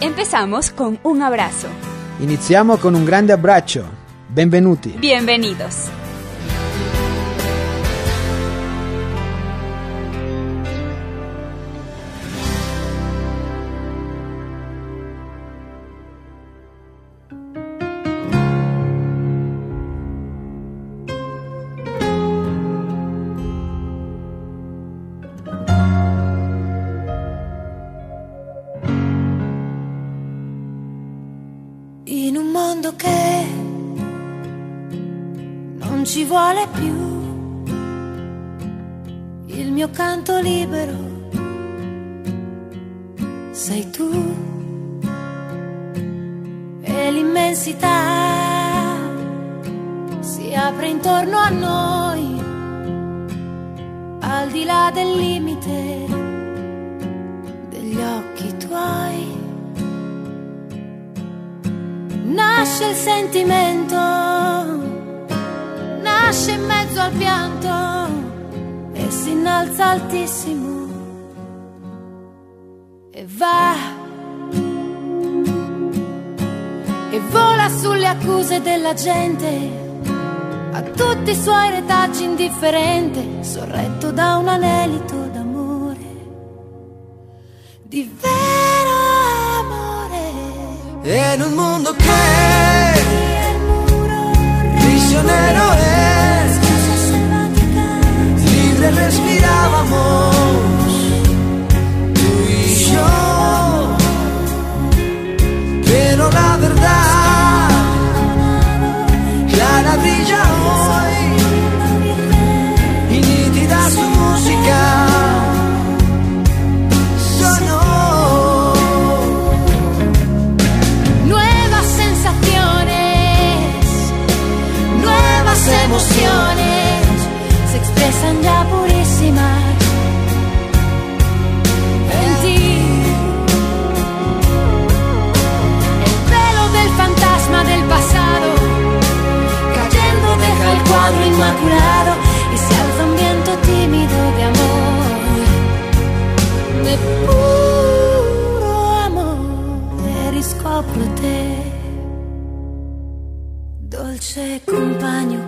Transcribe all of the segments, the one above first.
Empezamos con un abrazo. Iniziamo con un grande abbraccio. Benvenuti. Bienvenidos. Vuole più. Il mio canto libero. Sei tu. E l'immensità si apre intorno a noi. Al di là del limite degli occhi tuoi. Nasce il sentimento, nasce in mezzo al pianto e si innalza altissimo e va e vola sulle accuse della gente. A tutti i suoi retaggi indifferente, sorretto da un anelito d'amore, di vero amore. E in un mondo che el aire respirábamos. Inmaculado y se alza un viento tímido de amor, de puro amore riscopro te, dolce compagno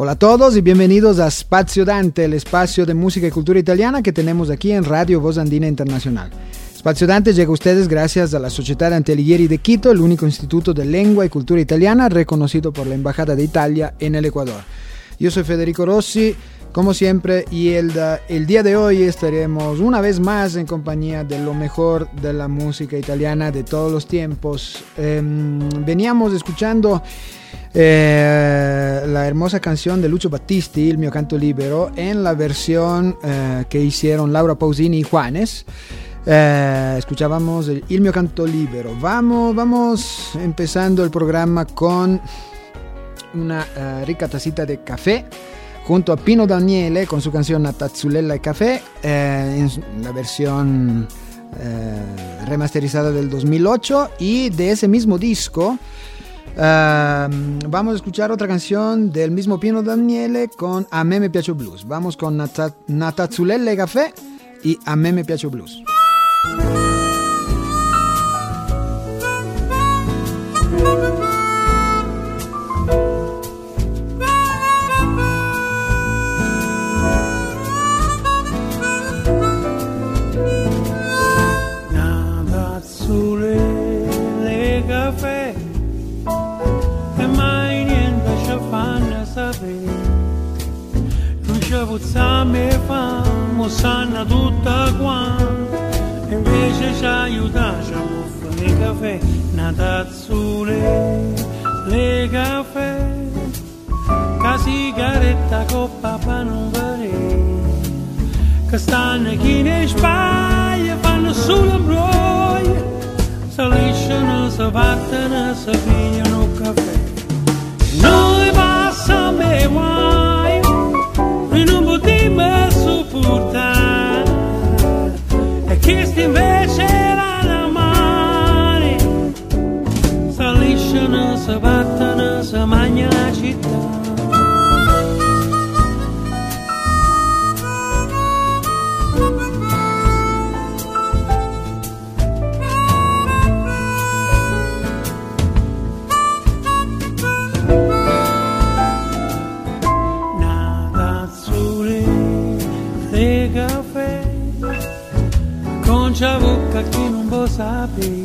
Hola a todos y bienvenidos a Spazio Dante, el espacio de música y cultura italiana que tenemos aquí en Radio Voz Andina Internacional. Spazio Dante llega a ustedes gracias a la Sociedad Dante Alighieri de Quito, el único instituto de lengua y cultura italiana reconocido por la Embajada de Italia en el Ecuador. Yo soy Federico Rossi, como siempre, y el, día de hoy estaremos una vez más en compañía de lo mejor de la música italiana de todos los tiempos. Eh, veníamos escuchando eh, la hermosa canción de Lucio Battisti, Il mio canto libero, en la versión eh, que hicieron Laura Pausini y Juanes. Eh, escuchábamos el, il mio canto libero. Vamos, vamos empezando el programa con una uh, rica tacita de café junto a Pino Daniele con su canción Tazzulella y Café en la versión remasterizada del 2008 y de ese mismo disco vamos a escuchar otra canción del mismo Pino Daniele con A me me piace blues. Vamos con Natazzulella y Café y A me me piace blues puzzame famo sanna tutta quanta. Invece ci aiuta ci muffa le caffè una tazzule le caffè. Ca sigaretta coppa pa non vedere che stanno chi ne spaglia fanno solo broia si lisciano si vattano si pigliano non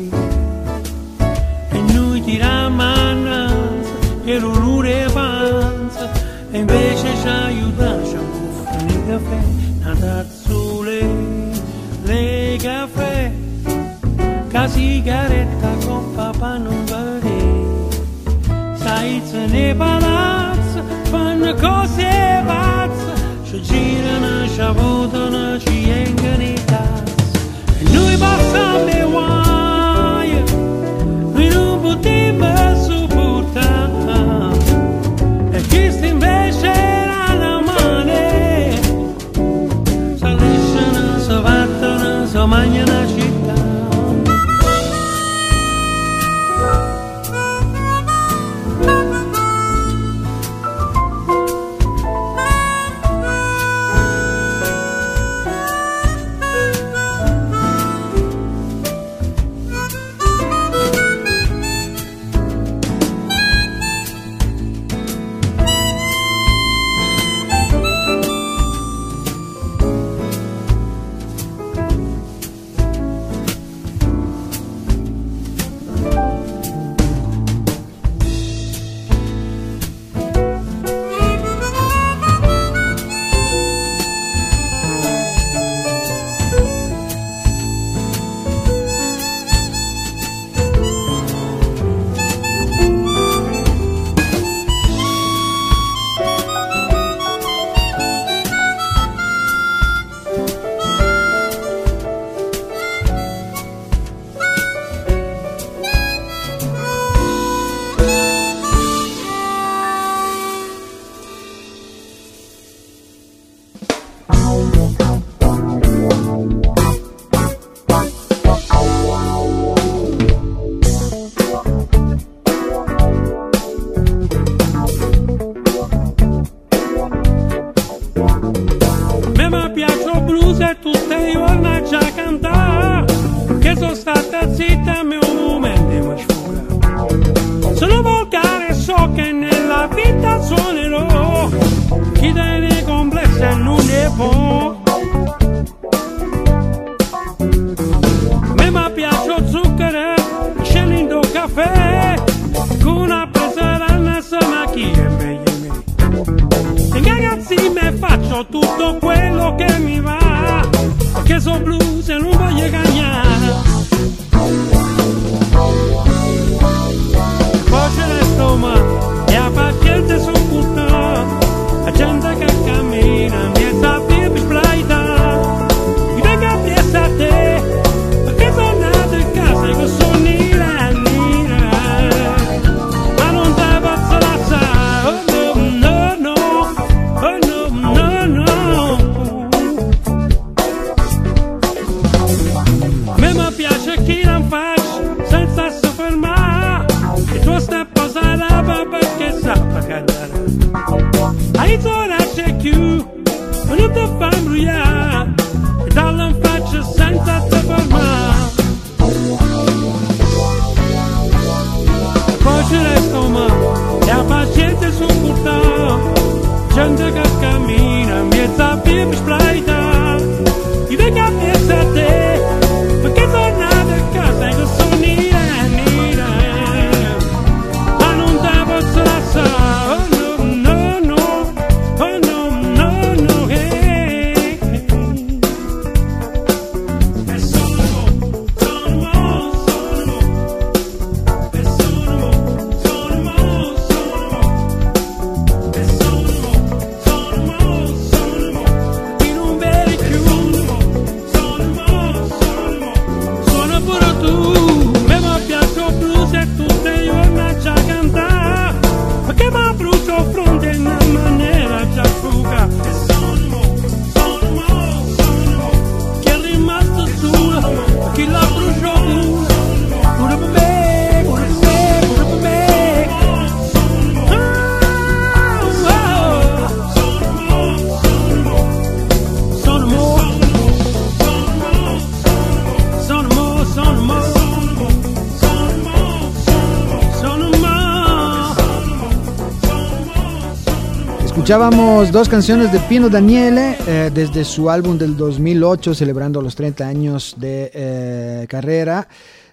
Escuchábamos dos canciones de Pino Daniele eh, desde su álbum del 2008, celebrando los 30 años de eh, carrera.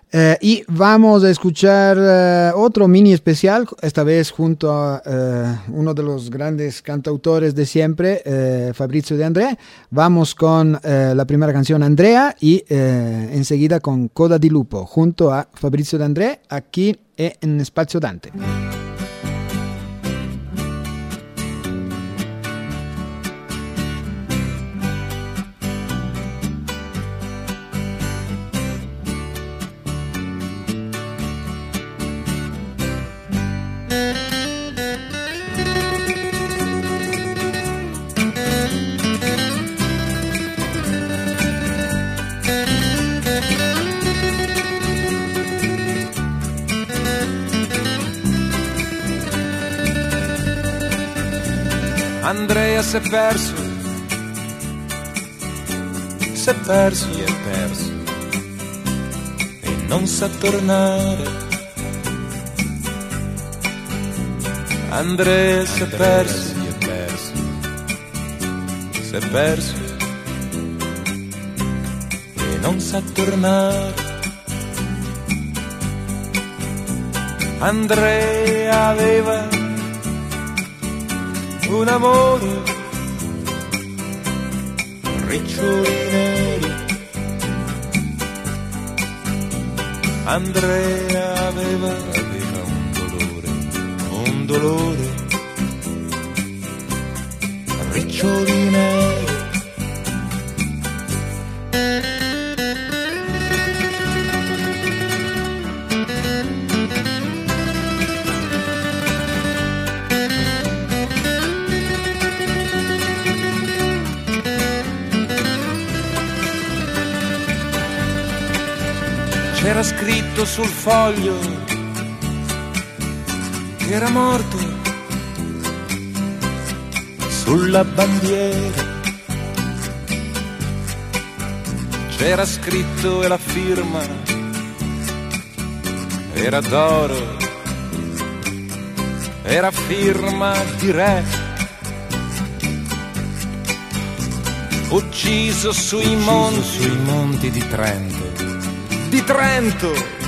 Eh, y vamos a escuchar eh, otro mini especial, esta vez junto a eh, uno de los grandes cantautores de siempre, eh, Fabrizio De André. Vamos con la primera canción, Andrea, y enseguida con Coda di Lupo, junto a Fabrizio De André, aquí en Espacio Dante. si è perso, si è perso, si è perso. E non sa tornare. Andrea si è perso, si è perso, si è perso. E non sa tornare. Andrea aveva un amore riccioli neri. Andrea aveva, aveva un dolore, un dolore scritto sul foglio era morto sulla bandiera. C'era scritto e la firma era d'oro, era firma di re. Ucciso sui Ucciso monti, sui monti di Trento. Di Trento!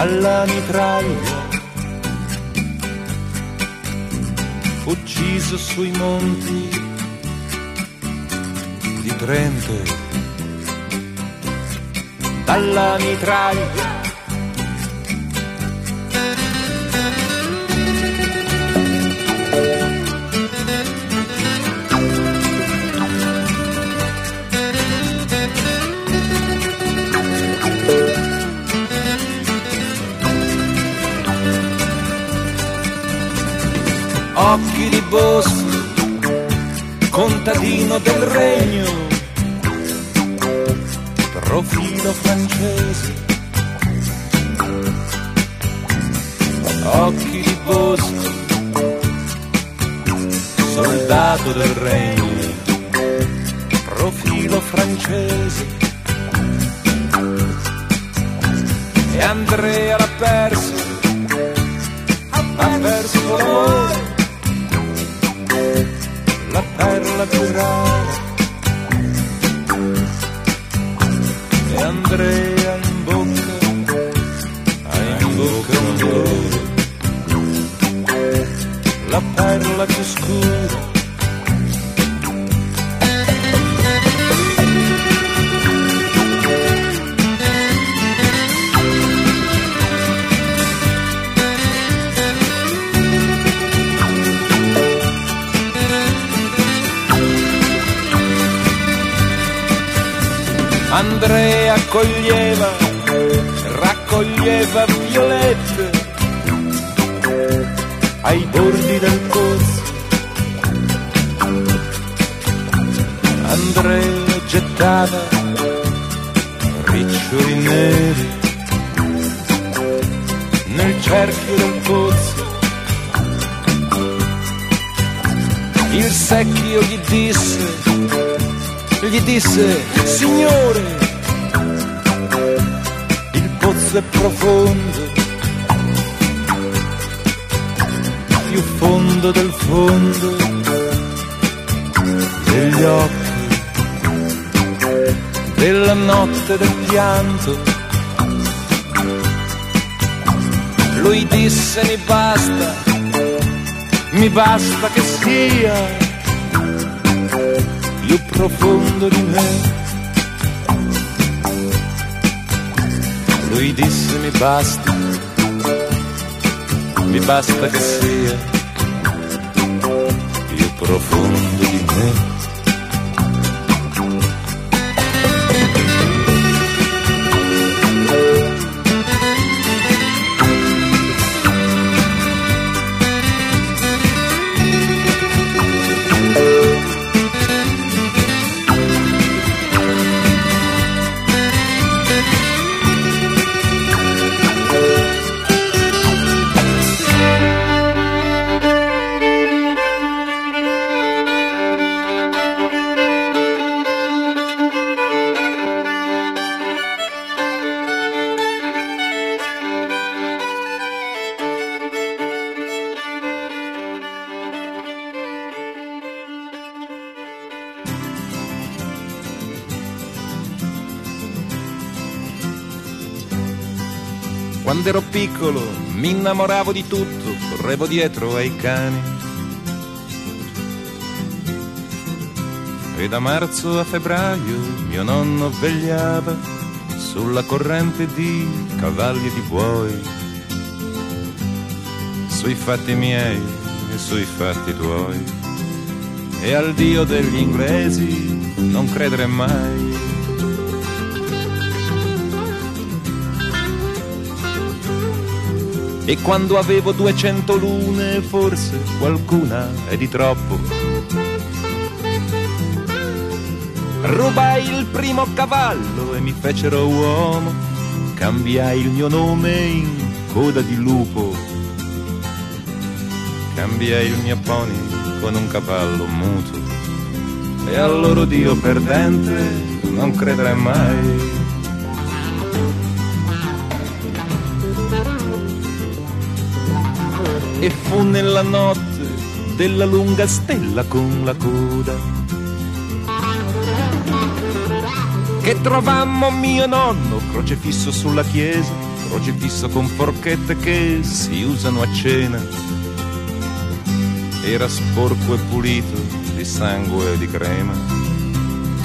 Dalla mitraglia. Ucciso sui monti di Trento, dalla mitraglia. Bosco, contadino del regno, profilo francese. Occhi di bosco, soldato del regno, profilo francese. Pianto. Lui disse, mi basta, mi basta che sia più profondo di me. Lui disse mi basta, mi basta che sia più profondo di me. Innamoravo di tutto, correvo dietro ai cani. E da marzo a febbraio mio nonno vegliava sulla corrente di cavalli e di buoi, sui fatti miei e sui fatti tuoi. E al Dio degli inglesi non credere mai. E quando avevo 200 lune, forse qualcuna è di troppo. Rubai il primo cavallo e mi fecero uomo. Cambiai il mio nome in coda di lupo. Cambiai il mio pony con un cavallo muto. e al loro Dio perdente non credere mai. E fu nella notte della lunga stella con la coda che trovammo mio nonno crocefisso sulla chiesa, crocefisso con forchette che si usano a cena. Era sporco e pulito di sangue e di crema.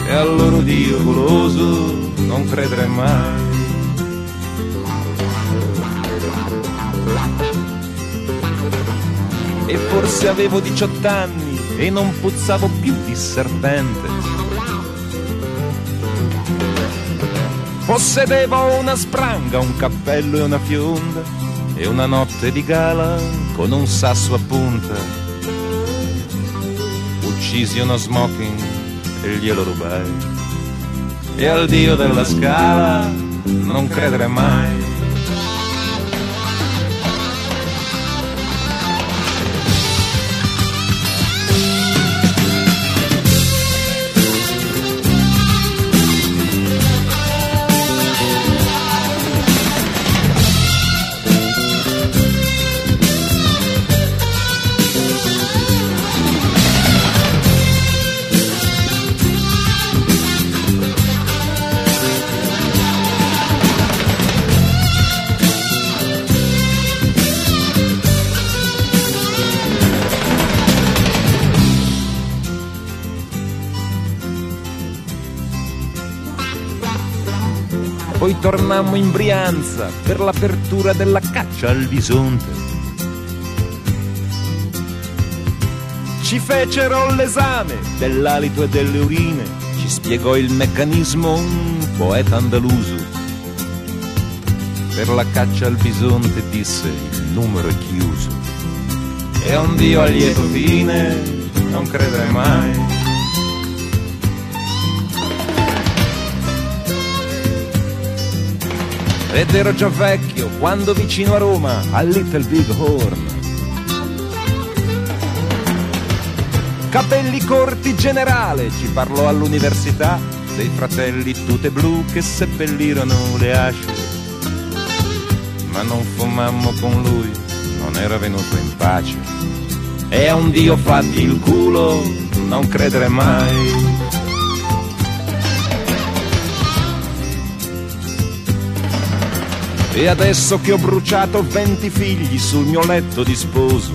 E al loro Dio goloso non credere mai. Forse avevo 18 anni e non puzzavo più di serpente. Possedevo una spranga, un cappello e una fionda e una notte di gala con un sasso a punta. Uccisi uno smoking e glielo rubai. E al dio della scala non credere mai. Poi tornammo in Brianza per l'apertura della caccia al bisonte. Ci fecero l'esame dell'alito e delle urine, ci spiegò il meccanismo un poeta andaluso. Per la caccia al bisonte disse il numero è chiuso. E un Dio a lieto fine non credere mai. Ed ero già vecchio quando vicino a Roma, al Little Big Horn. Capelli corti generale, ci parlò all'università dei fratelli tute blu che seppellirono le asce. Ma non fumammo con lui, non era venuto in pace. E a un Dio fatti il culo, non credere mai. E adesso che ho bruciato venti figli sul mio letto di sposo,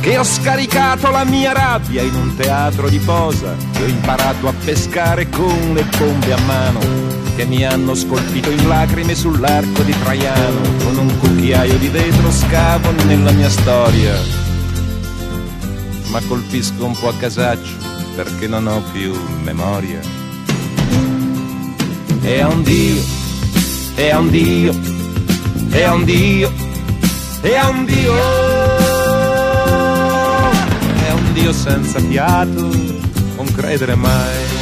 che ho scaricato la mia rabbia in un teatro di posa, che ho imparato a pescare con le bombe a mano, che mi hanno scolpito in lacrime sull'arco di Traiano, con un cucchiaio di vetro scavo nella mia storia. Ma colpisco un po' a casaccio perché non ho più memoria e a un Dio, e a un Dio, e a un Dio, e a un Dio, e a un Dio senza fiato, non credere mai.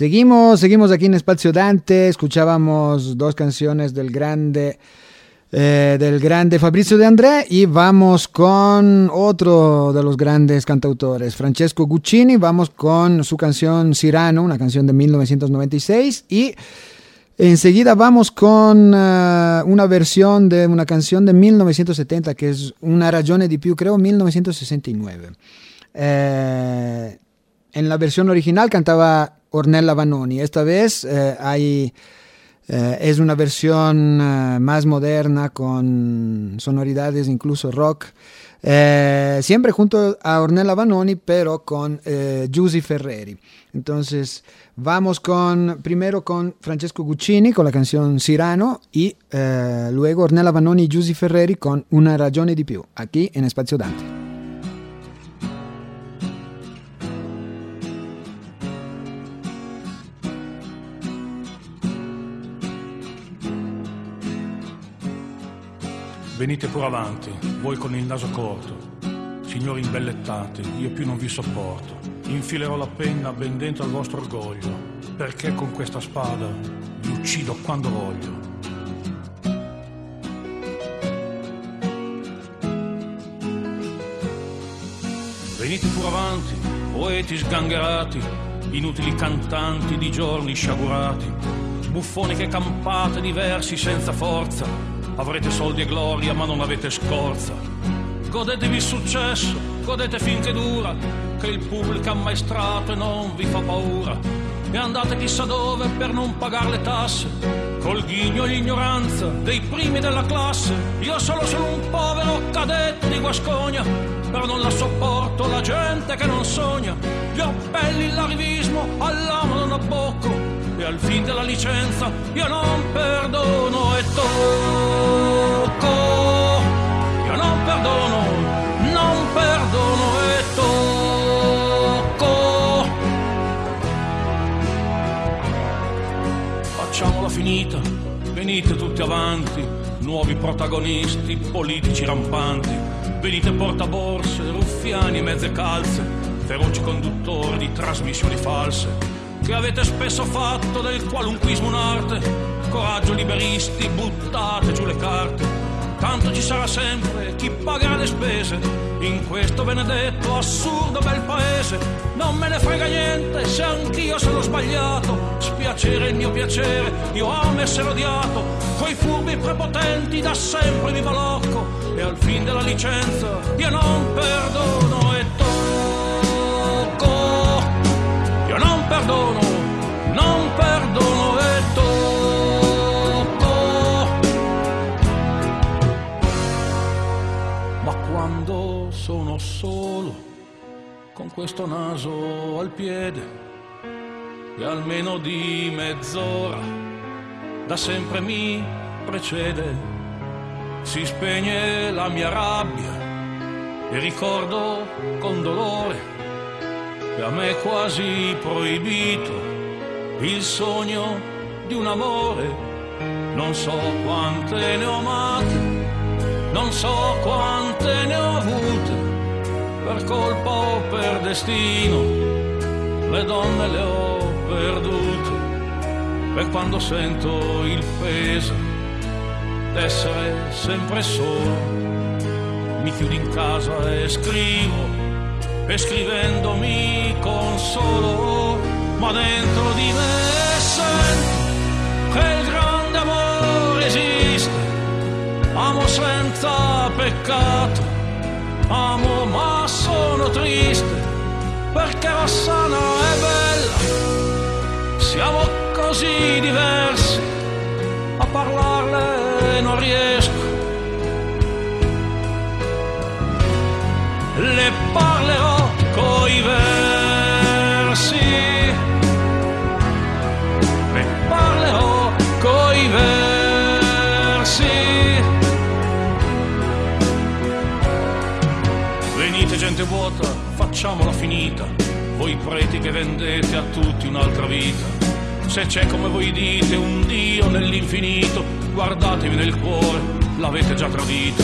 Seguimos, seguimos aquí en Espacio Dante, escuchábamos dos canciones del grande, eh, del grande Fabrizio de André y vamos con otro de los grandes cantautores, Francesco Guccini, vamos con su canción Cirano, una canción de 1996 y enseguida vamos con eh, una versión de una canción de 1970 que es Una ragione di più, creo 1969. Eh, en la versión original cantaba Ornella Vanoni. Esta vez eh, hay Eh, es una versión eh, más moderna con sonoridades incluso rock. Siempre junto a Ornella Vanoni, pero con Giusy Ferreri. Entonces, vamos con primero con Francesco Guccini con la canción Cyrano y luego Ornella Vanoni y Giusy Ferreri con Una ragione di più, aquí en Spazio Dante. Venite pure avanti, voi con il naso corto. Signori imbellettati, io più non vi sopporto. Infilerò la penna ben dentro al vostro orgoglio, perché con questa spada vi uccido quando voglio. Venite pure avanti, poeti sgangherati, inutili cantanti di giorni sciagurati, buffoniche campate di versi senza forza, avrete soldi e gloria ma non avete scorza. Godetevi il successo, godete finché dura, che il pubblico ammaestrato e non vi fa paura. E andate chissà dove per non pagare le tasse, col ghigno e l'ignoranza dei primi della classe. Io solo sono un povero cadetto di Guascogna, però non la sopporto la gente che non sogna. Gli appelli, l'arrivismo, all'amo non abbocco, e al fin della licenza io non perdono e tocco. Io non perdono, non perdono e tocco. Facciamola finita, venite tutti avanti, nuovi protagonisti, politici rampanti, venite portaborse, ruffiani e mezze calze, feroci conduttori di trasmissioni false, che avete spesso fatto del qualunquismo un'arte, coraggio liberisti, buttate giù le carte, tanto ci sarà sempre chi pagherà le spese in questo benedetto assurdo bel paese. Non me ne frega niente se anch'io sono sbagliato. Spiacere il mio piacere, io amo essere odiato. Coi furbi prepotenti da sempre mi balocco. E al fin della licenza io non perdono e tocco. Io non perdono, questo naso al piede, e almeno di mezz'ora, da sempre mi precede, si spegne la mia rabbia e ricordo con dolore che a me è quasi proibito il sogno di un amore. Non so quante ne ho amate, non so quante ne ho avute, per colpa o per destino, le donne le ho perdute. E quando sento il peso d'essere sempre solo, mi chiudo in casa e scrivo e scrivendo mi consolo, ma dentro di me sento che il grande amore esiste, amo senza peccato, amo ma sono triste, perché Rossana è bella, siamo così diversi, facciamola finita. Voi preti che vendete a tutti un'altra vita. Se c'è come voi dite un Dio nell'infinito, guardatevi nel cuore, l'avete già tradito.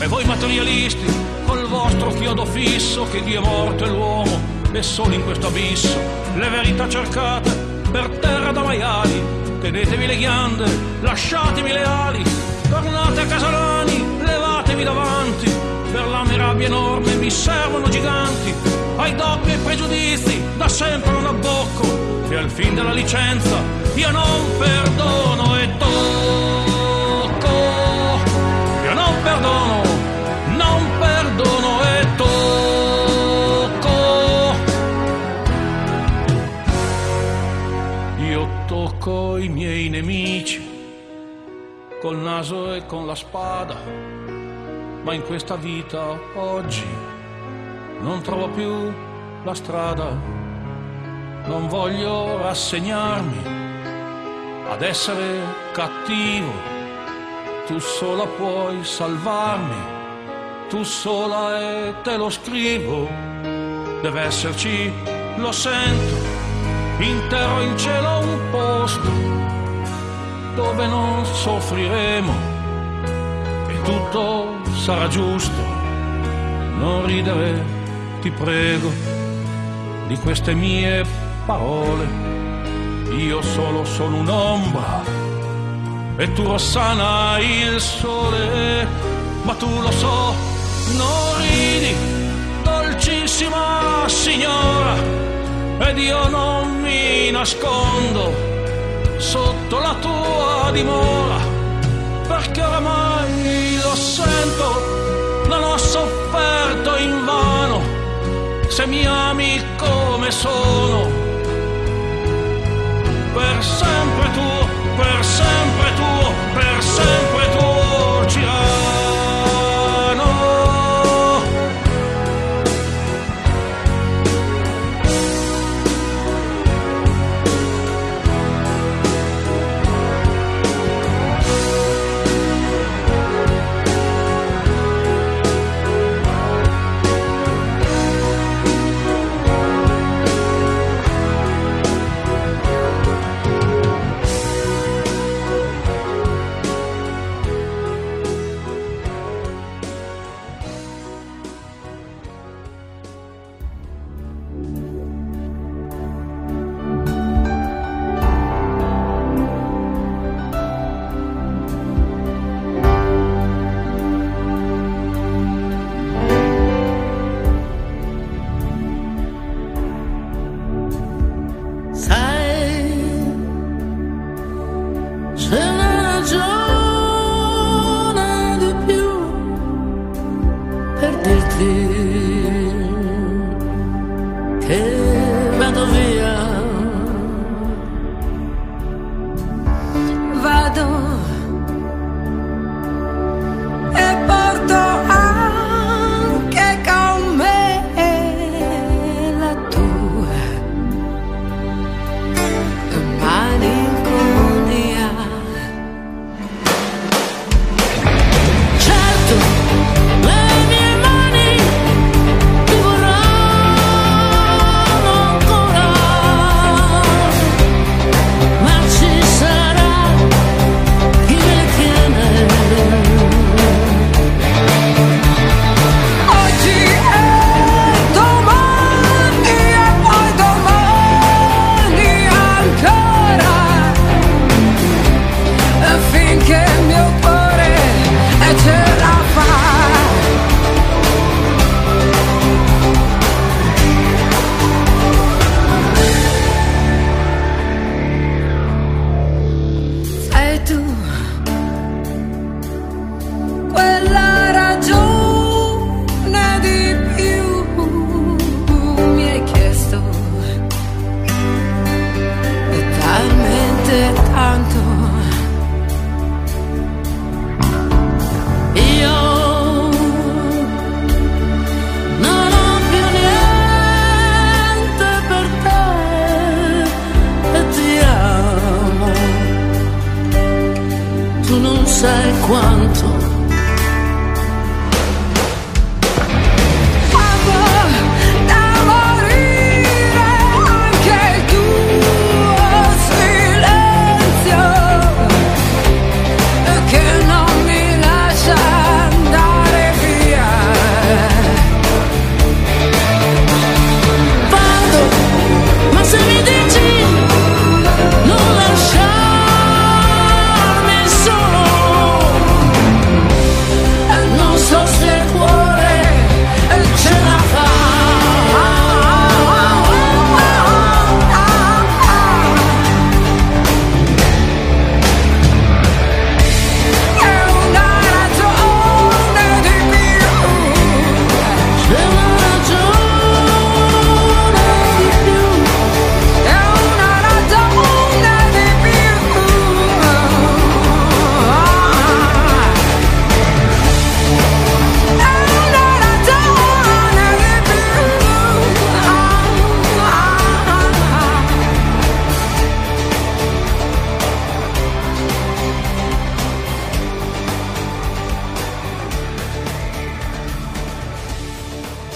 E voi materialisti, col vostro chiodo fisso, che Dio è morto e l'uomo è solo in questo abisso. Le verità cercate per terra da maiali, tenetevi le ghiande, lasciatemi le ali, tornate a Casalani, levatevi davanti, rabbia enorme mi servono giganti, ai doppi e pregiudizi da sempre non abbocco, e al fin della licenza io non perdono e tocco, io non perdono, non perdono e tocco, io tocco i miei nemici male con la spada, ma in questa vita oggi non trovo più la strada. Non voglio rassegnarmi ad essere cattivo. Tu sola puoi salvarmi, tu sola e te lo scrivo. Deve esserci, lo sento, intero in cielo un posto dove non soffriremo tutto sarà giusto. Non ridere, ti prego, di queste mie parole. Io solo sono un'ombra e tu Rossana il sole, ma tu lo so, non ridi, dolcissima signora, ed io non mi nascondo sotto la tua dimora, perché oramai sento, non ho sofferto in vano, se mi ami come sono, per sempre tuo, per sempre tuo, per sempre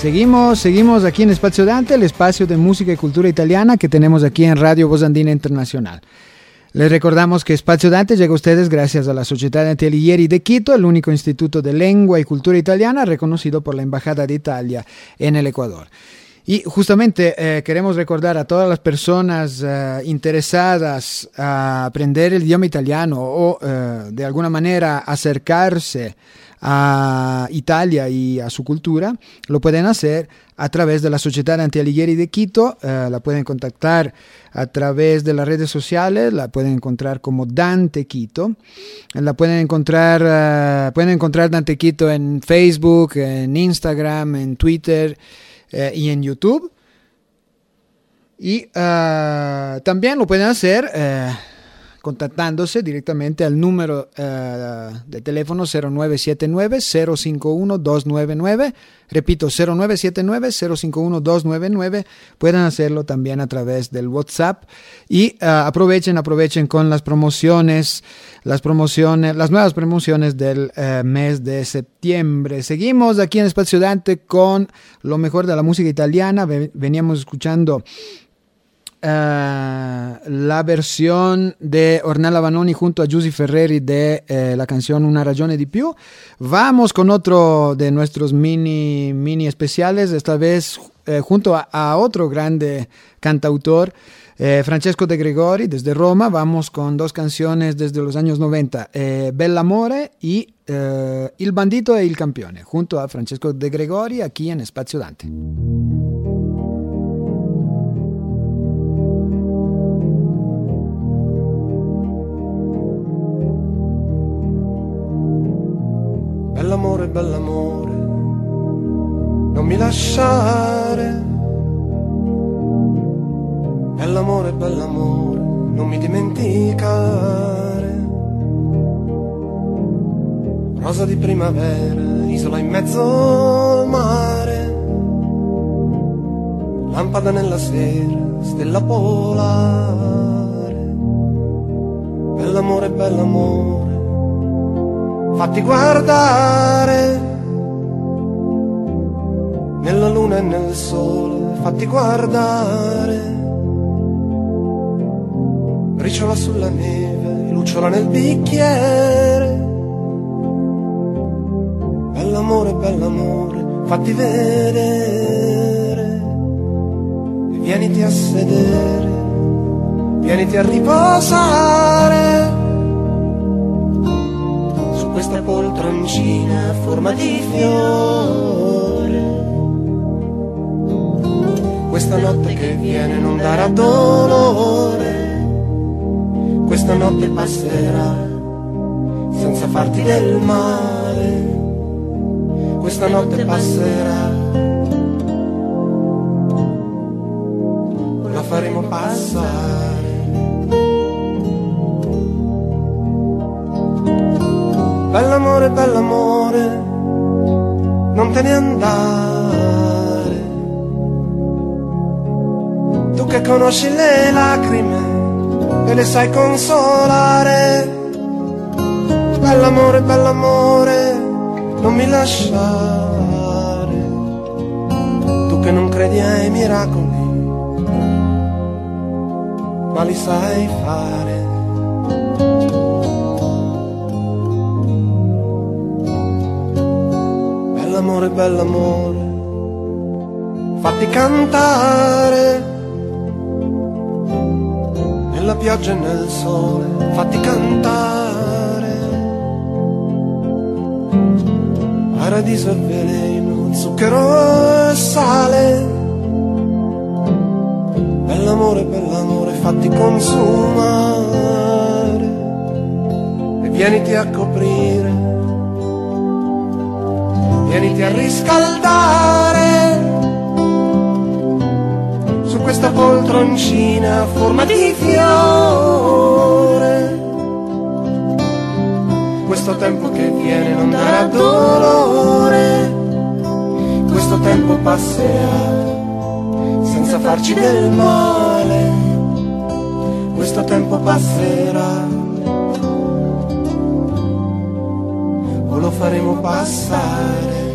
Seguimos, seguimos aquí en Espacio Dante, el espacio de música y cultura italiana que tenemos aquí en Radio Voz Andina Internacional. Les recordamos que Espacio Dante llega a ustedes gracias a la Società Dante Alighieri de Quito, el único instituto de lengua y cultura italiana reconocido por la Embajada de Italia en el Ecuador. Y justamente eh, queremos recordar a todas las personas eh, interesadas a aprender el idioma italiano o eh, de alguna manera acercarse a Italia y a su cultura, lo pueden hacer a través de la Sociedad Dante Alighieri de Quito, eh, la pueden contactar a través de las redes sociales, la pueden encontrar como Dante Quito, la pueden encontrar, eh, pueden encontrar Dante Quito en Facebook, en Instagram, en Twitter eh, y en YouTube. Y también lo pueden hacer contactándose directamente al número eh, de teléfono 0979-051-299. Repito, 0979-051-299. Pueden hacerlo también a través del WhatsApp. Y eh, aprovechen, aprovechen con las promociones, las promociones, las nuevas promociones del eh, mes de septiembre. Seguimos aquí en Espacio Dante con lo mejor de la música italiana. Ve- Veníamos escuchando eh, la versión de Ornella Vanoni junto a Giusy Ferreri de eh, la canción Una ragione di più. Vamos con otro de nuestros mini, mini especiales, esta vez eh, junto a, otro grande cantautor. Francesco De Gregori desde Roma, vamos con dos canciones desde los años 90, eh, Bell'amore y Il bandito e il campione, junto a Francesco De Gregori aquí en Spazio Dante. Bell'amore, bell'amore, non mi lasciare. Bell'amore, bell'amore, non mi dimenticare. Rosa di primavera, isola in mezzo al mare. Lampada nella sera, stella polare. Bell'amore, bell'amore fatti guardare nella luna e nel sole, fatti guardare. Briciola sulla neve, lucciola nel bicchiere. Bell'amore, bell'amore, fatti vedere. E vieniti a sedere, vieniti a riposare questa poltroncina a forma di fiore. Questa notte che viene non darà dolore, questa notte passerà senza farti del male. Questa notte passerà, la faremo passare. Bell'amore, bell'amore, non te ne andare. Tu che conosci le lacrime e le sai consolare. Bell'amore, bell'amore, non mi lasciare. Tu che non credi ai miracoli, ma li sai fare. Bell'amore, bell'amore, fatti cantare nella pioggia e nel sole, fatti cantare. Paradiso e veleno, zucchero e sale. Bell'amore, bell'amore, fatti consumare e vieniti a coprire vieniti a riscaldare su questa poltroncina a forma di fiore. Questo tempo che viene non darà dolore, questo tempo passerà senza farci del male, questo tempo passerà. Faremo passare.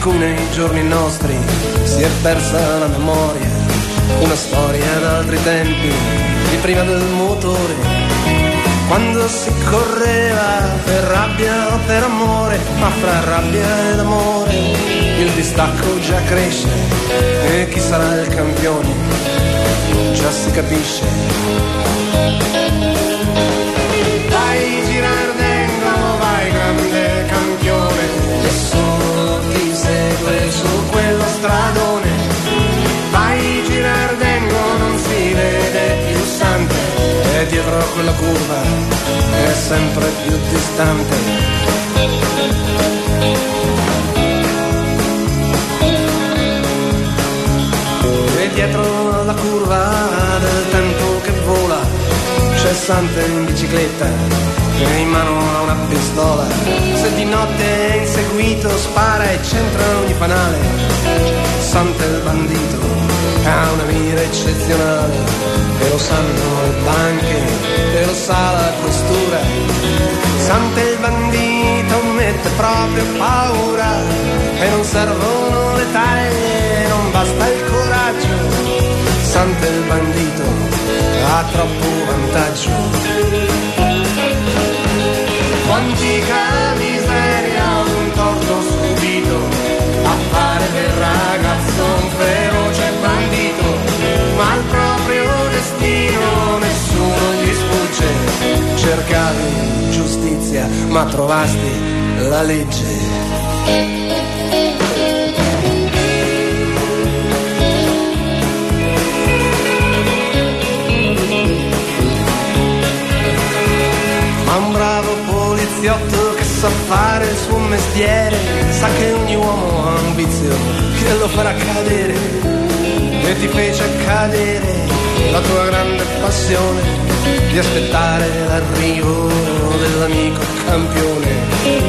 Cui nei giorni nostri si è persa la memoria, una storia d'altri tempi, di prima del motore quando si correva per rabbia o per amore, ma fra rabbia ed amore il distacco già cresce e chi sarà il campione già si capisce. Quella curva è sempre più distante. C'è Sante in bicicletta e in mano ha una pistola. Se di notte è inseguito spara e centra ogni fanale. Sante il bandito ha una mira eccezionale e lo sanno le banche e lo sa la questura. Sante il bandito mette proprio paura e non servono le taglie, non basta il coraggio. Sante il bandito ha troppo vantaggio. Quantica miseria, un torto subito a fare del ragazzo un feroce bandito, ma al proprio destino nessuno gli sfugge. Cercavi giustizia, ma trovasti la legge. Sa fare il suo mestiere, sa che ogni uomo ha un vizio che lo farà cadere. E ti fece cadere la tua grande passione di aspettare l'arrivo dell'amico campione,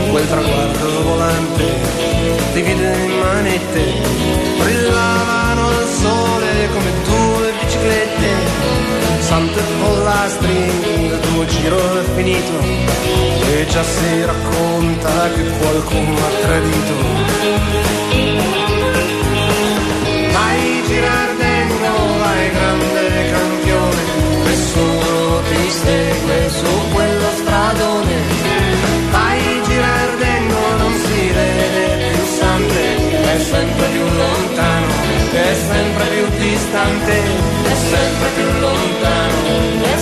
quel traguardo volante divide in manette, brillavano al sole come due biciclette. Sante pollastri, il tuo giro è finito. e già si racconta che qualcuno ha tradito. Vai Girardengo, vai grande campione, nessuno ti segue su quello stradone. Vai Girardengo, non si vede più Sante, è sempre più lontano, è sempre più distante, è sempre più lontano,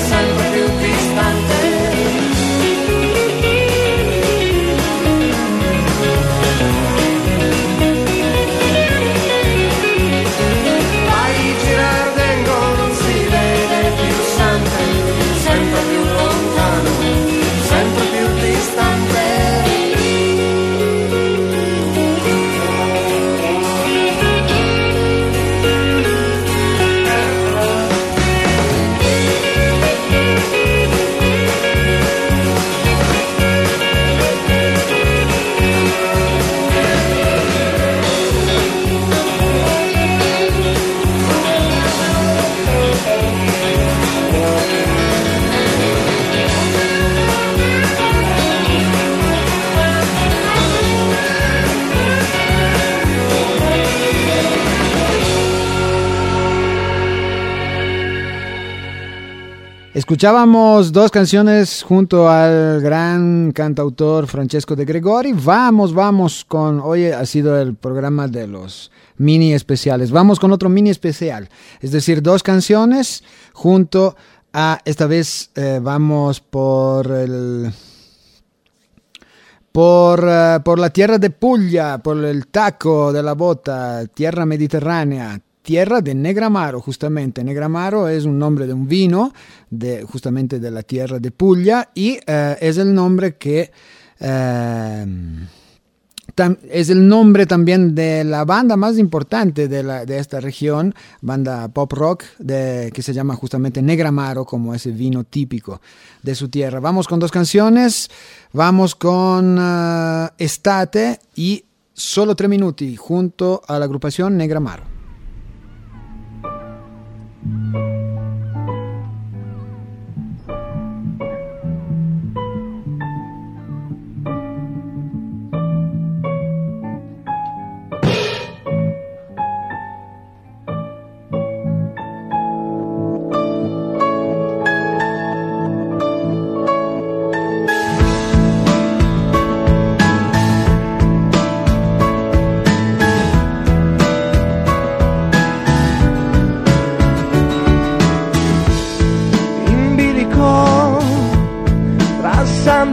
Escuchábamos dos canciones junto al gran cantautor Francesco de Gregori. Vamos, vamos con, hoy ha sido el programa de los mini especiales. Vamos con otro mini especial. Es decir, dos canciones junto a, esta vez eh, vamos por el... Por, eh, por la tierra de Puglia, por el taco de la bota, tierra mediterránea, tierra de Negramaro, justamente. Negramaro es un nombre de un vino, de, justamente de la tierra de Puglia, y eh, es el nombre que... eh, es el nombre también de la banda más importante de, esta región, banda pop rock, que se llama justamente Negramaro, como ese vino típico de su tierra. Vamos con dos canciones, vamos con eh, Estate y Solo tre minuti, junto a la agrupación Negramaro. Thank you.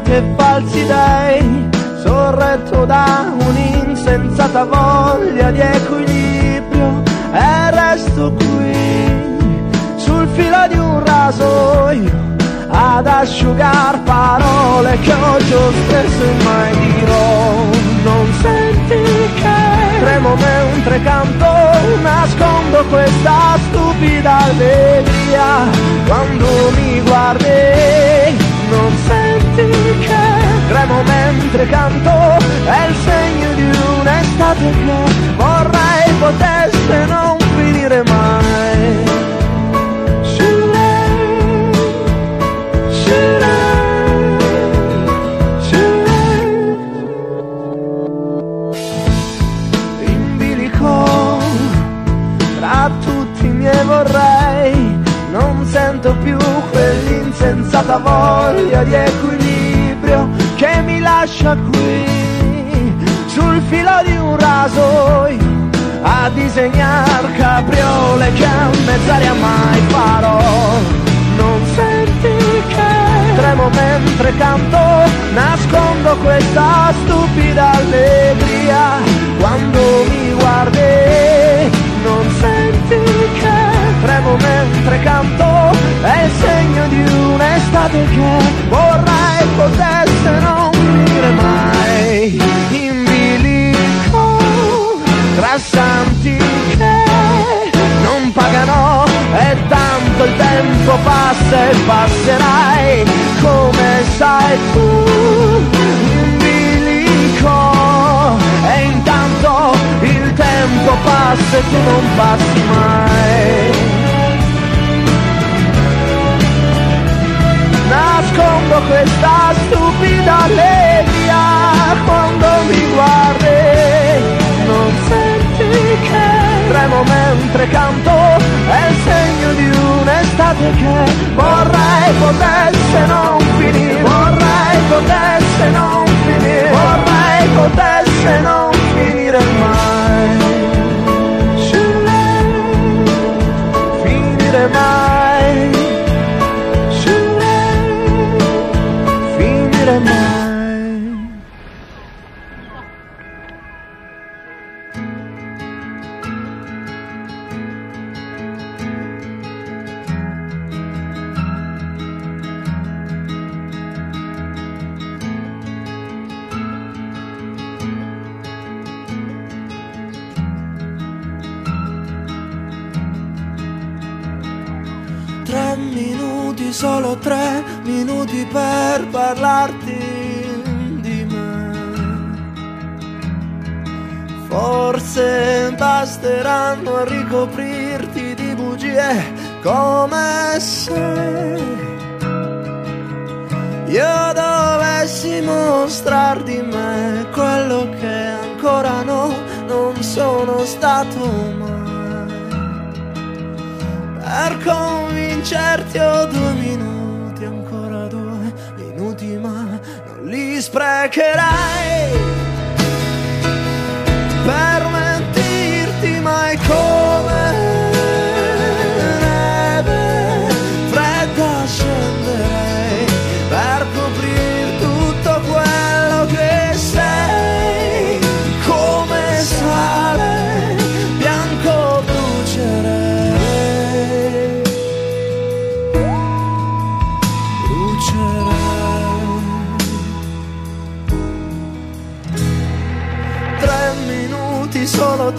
che falsi dei, sorretto da un'insensata voglia di equilibrio, e resto qui, sul filo di un rasoio, ad asciugar parole che oggi ho spesso mai dirò. Non senti che tremo mentre canto, nascondo questa stupida allegria quando mi guardi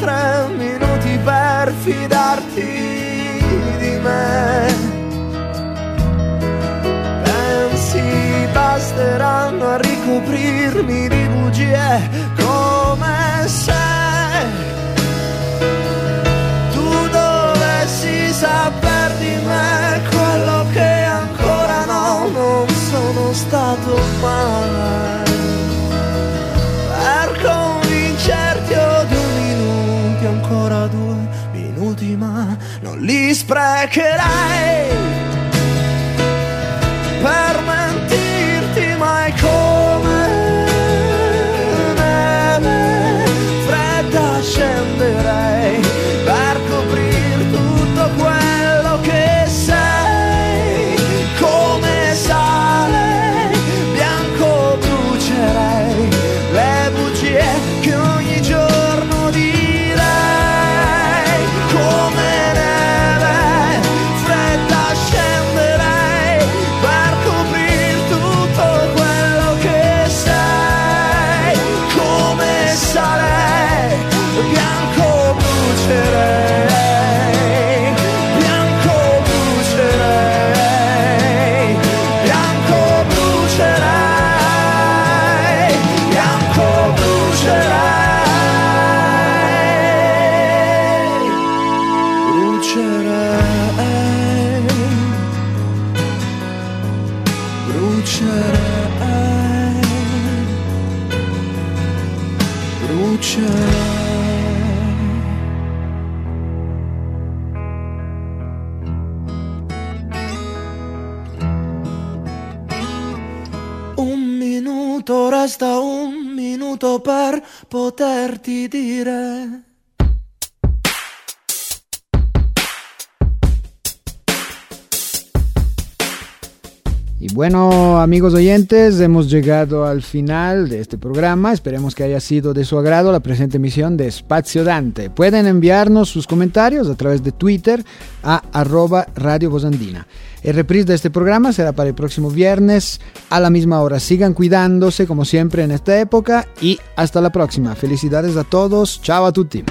tre minuti per fidarti di me. Pensi basteranno a ricoprirmi di bugie come se tu dovessi saper di me quello che ancora no, non sono stato mai. Li sprecherei minuto, resta un minuto per poterti dire. Bueno, amigos oyentes, hemos llegado al final de este programa. Esperemos que haya sido de su agrado la presente emisión de Espacio Dante. Pueden enviarnos sus comentarios a través de Twitter a arroba Radio Bosandina. El reprise de este programa será para el próximo viernes a la misma hora. Sigan cuidándose como siempre en esta época y hasta la próxima. Felicidades a todos. Chao a tutti.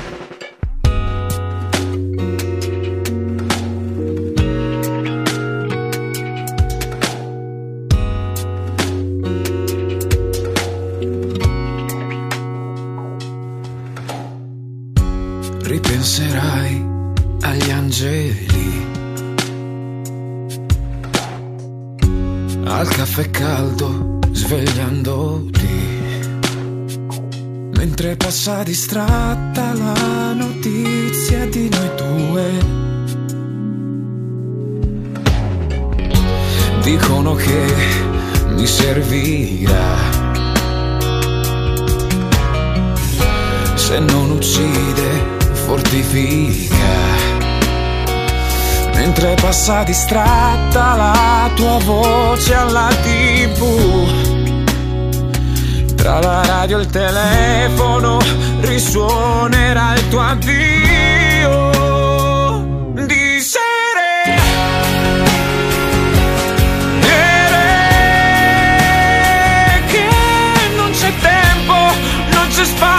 Non c'è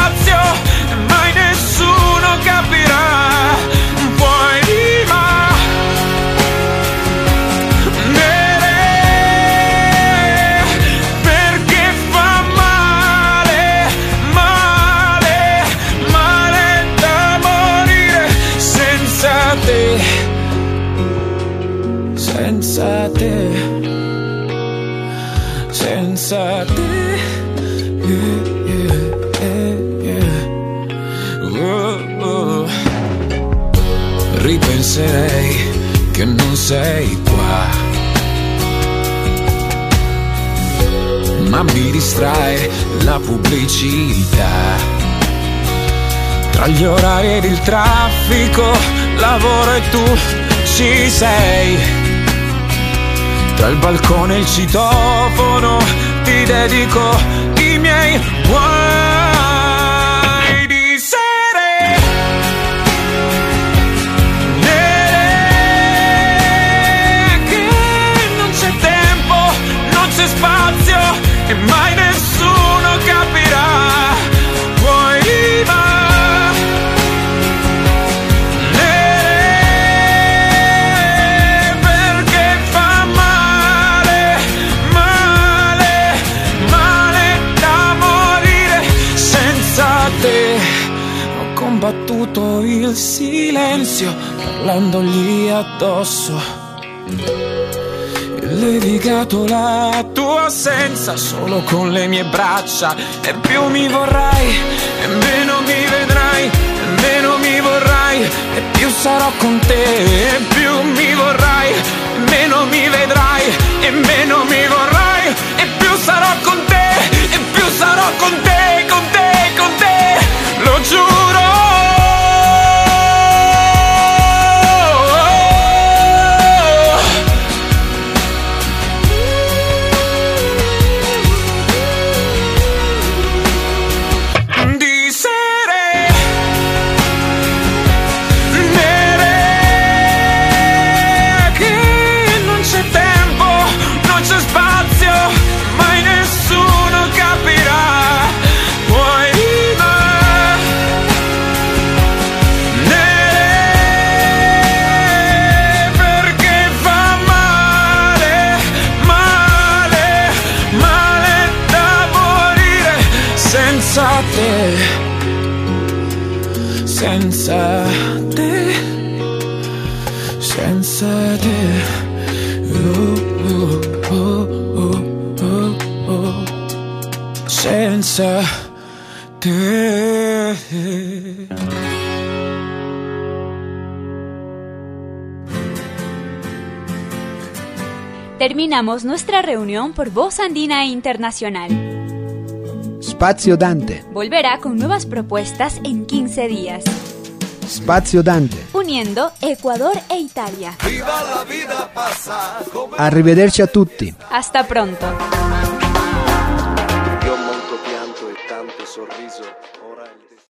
distrae la pubblicità. Tra gli orari ed il traffico, lavoro e tu ci sei. Tra il balcone e il citofono ti dedico i miei guai di sere. Nere che non c'è tempo, non c'è spazio e mai il silenzio parlandogli addosso. Il levigato la tua assenza solo con le mie braccia. E più mi vorrai e meno mi vedrai e meno mi vorrai e più sarò con te. E più mi vorrai e meno mi vedrai e meno mi vorrai e più sarò con te e più sarò con te con te con te. Lo giuro Terminamos nuestra reunión por Voz Andina Internacional. Spazio Dante. Volverá con nuevas propuestas en 15 días, Spazio Dante. uniendo Ecuador e Italia. Arrivederci a tutti. Hasta pronto.